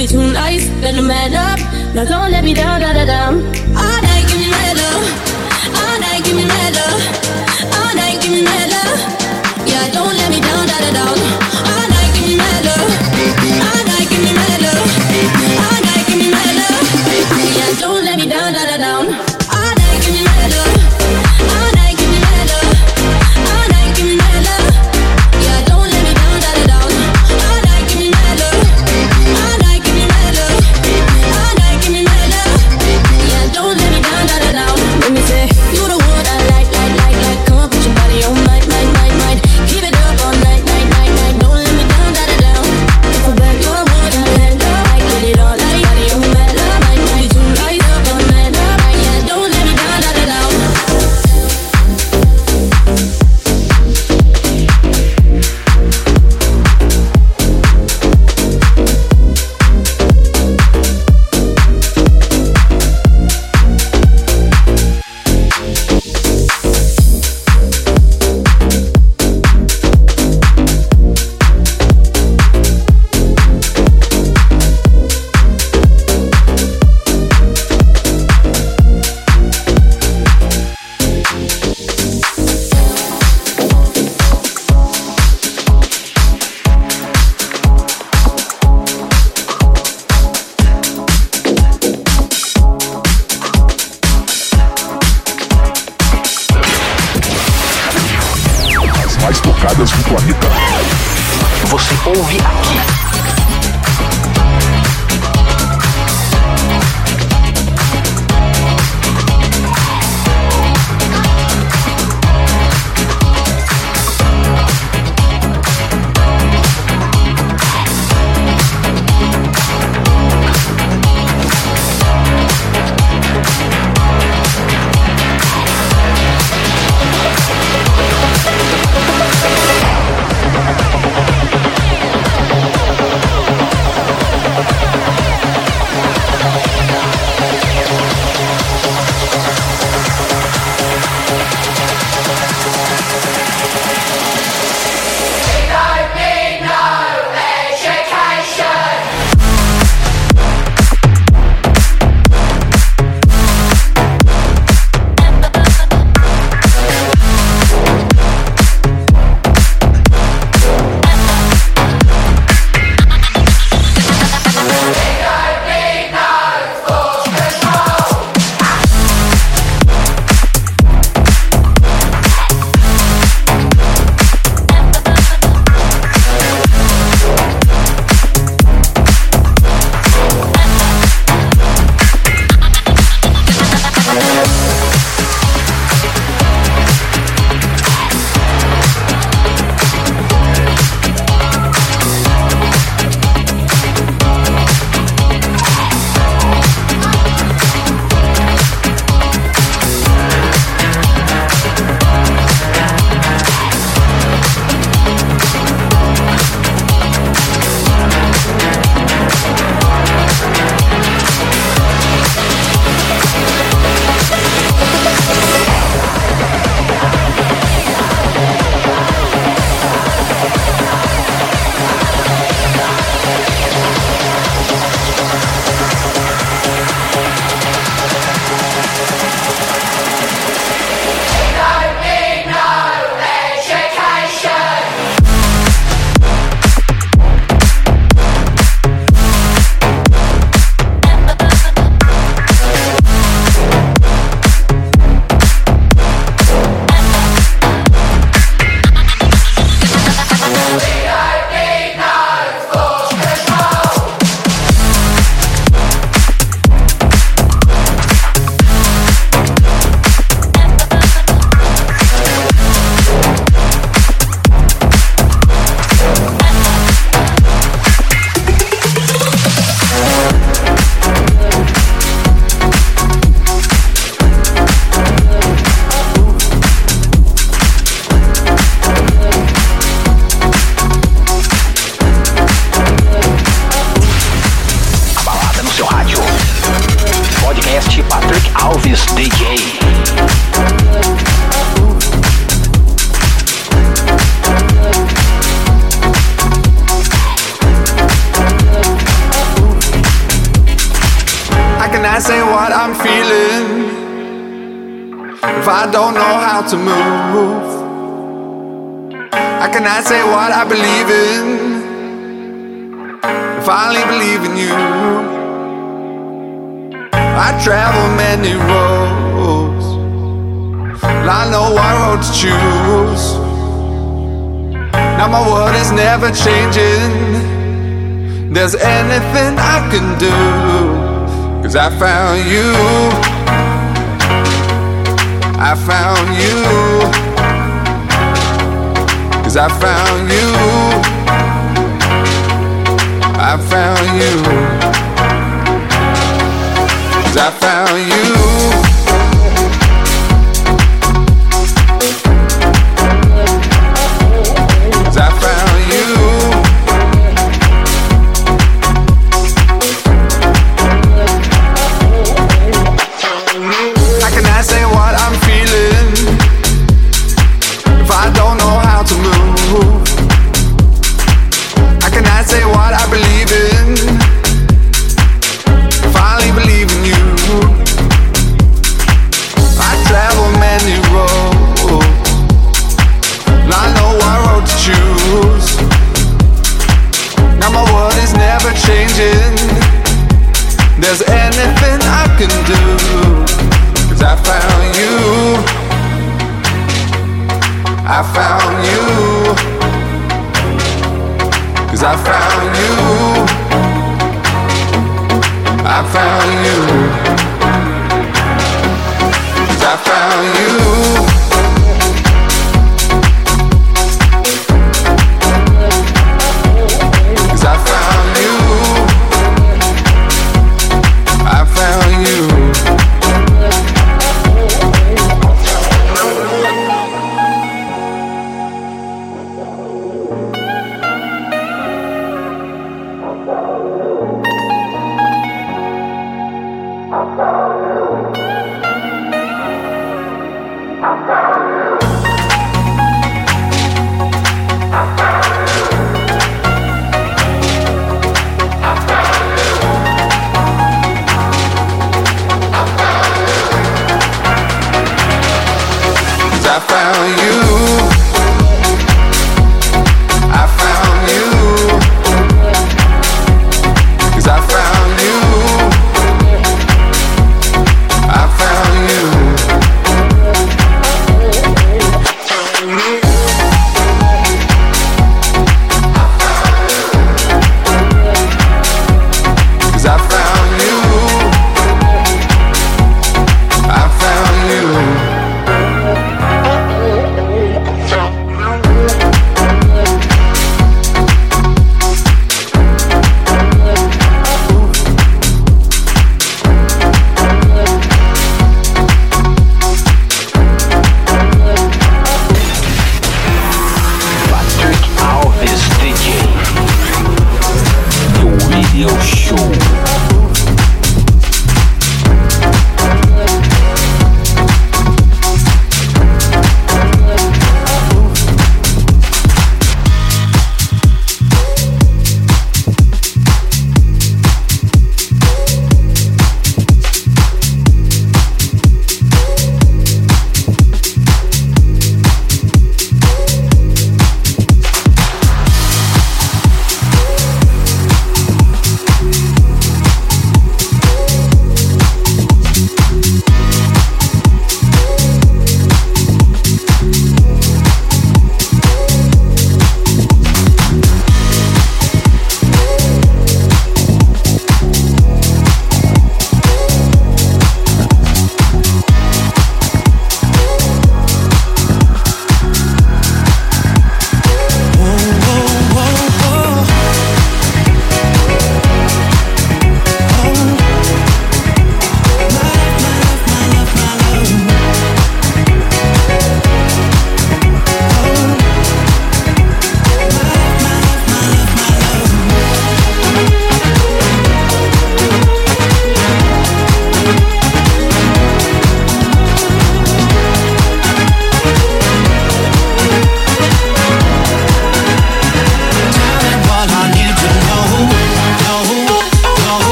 be too nice, better man up. Now don't let me down, da da da. Ah, I found you.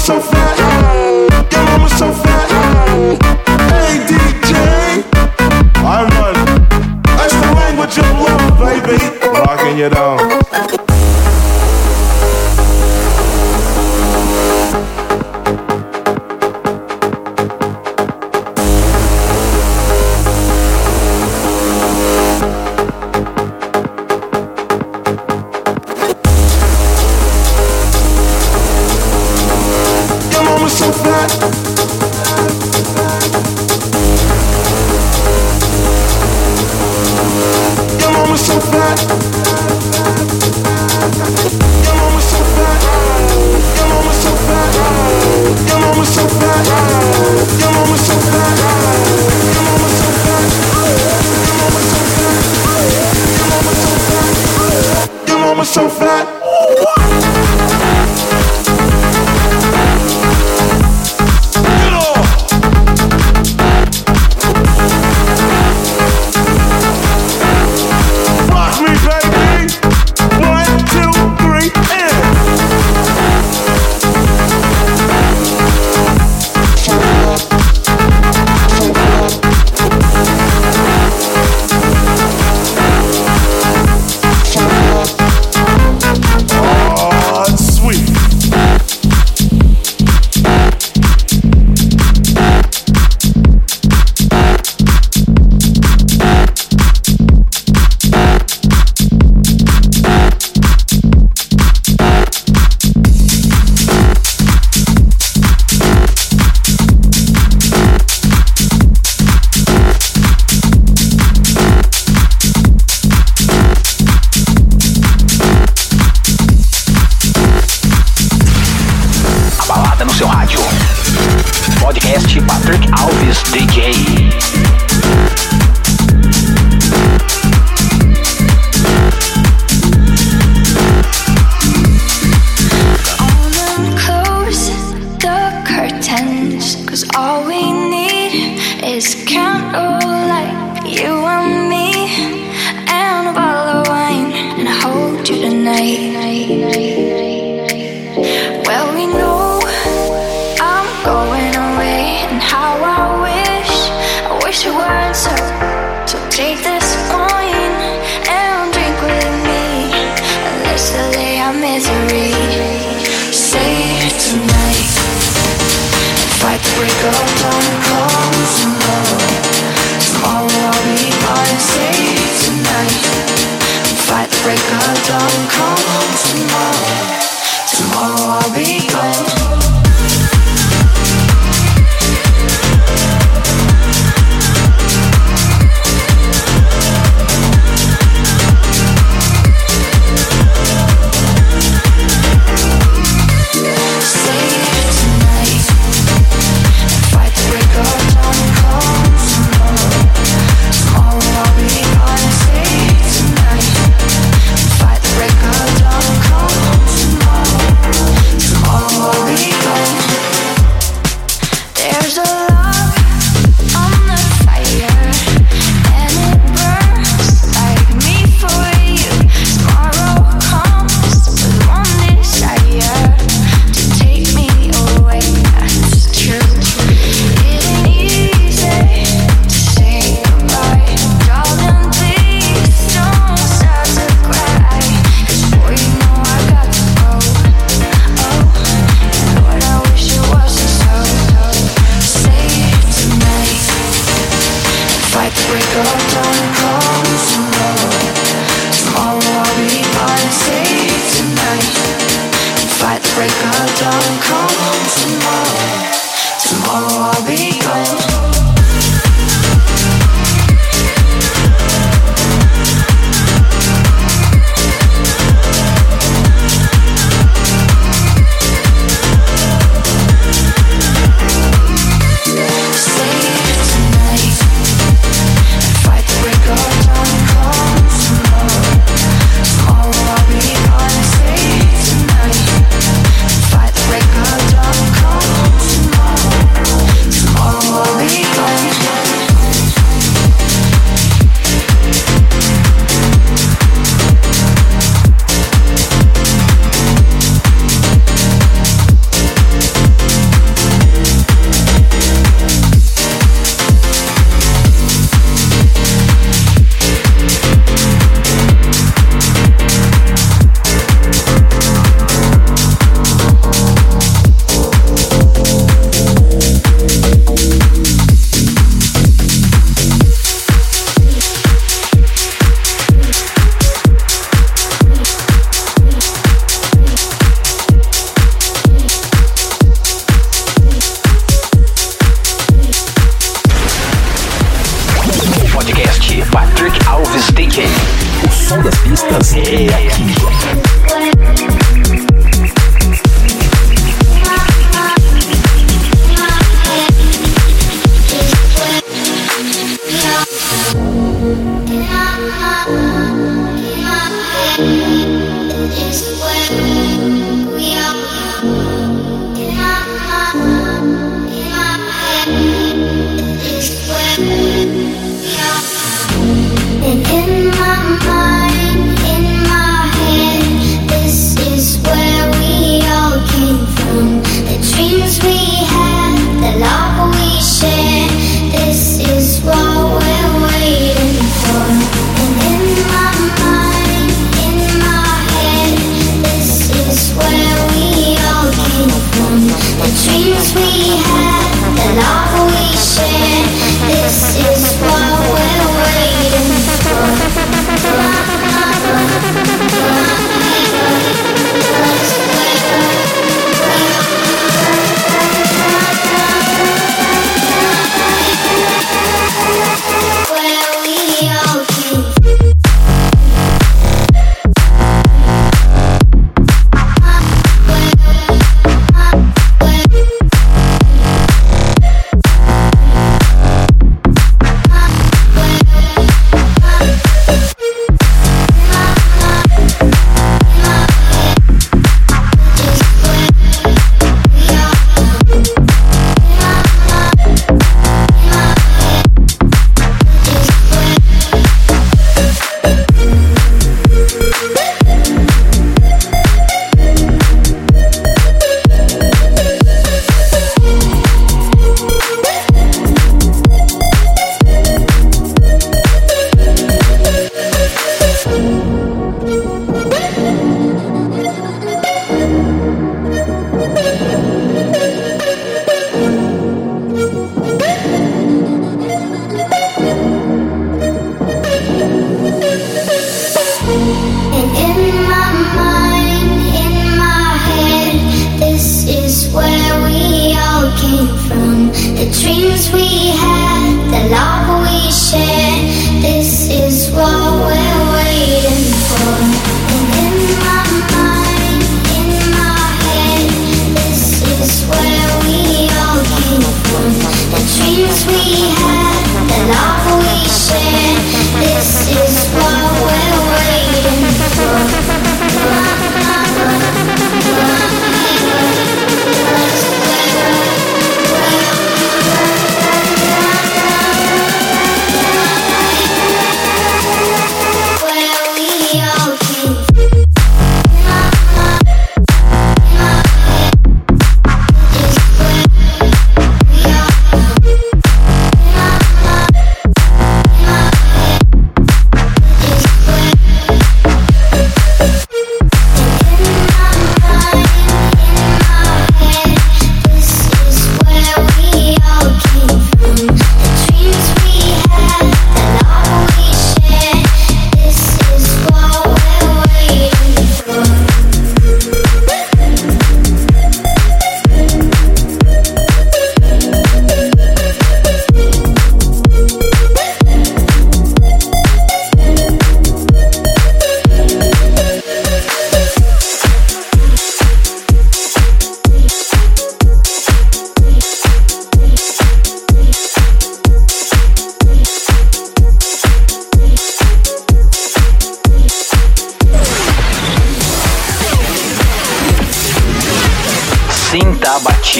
so fat. Your mama so fat. I'm running. Language baby. Rocking you down.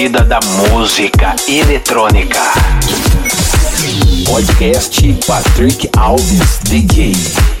Sinta a batida da música eletrônica. Podcast Patrick Alves DJ.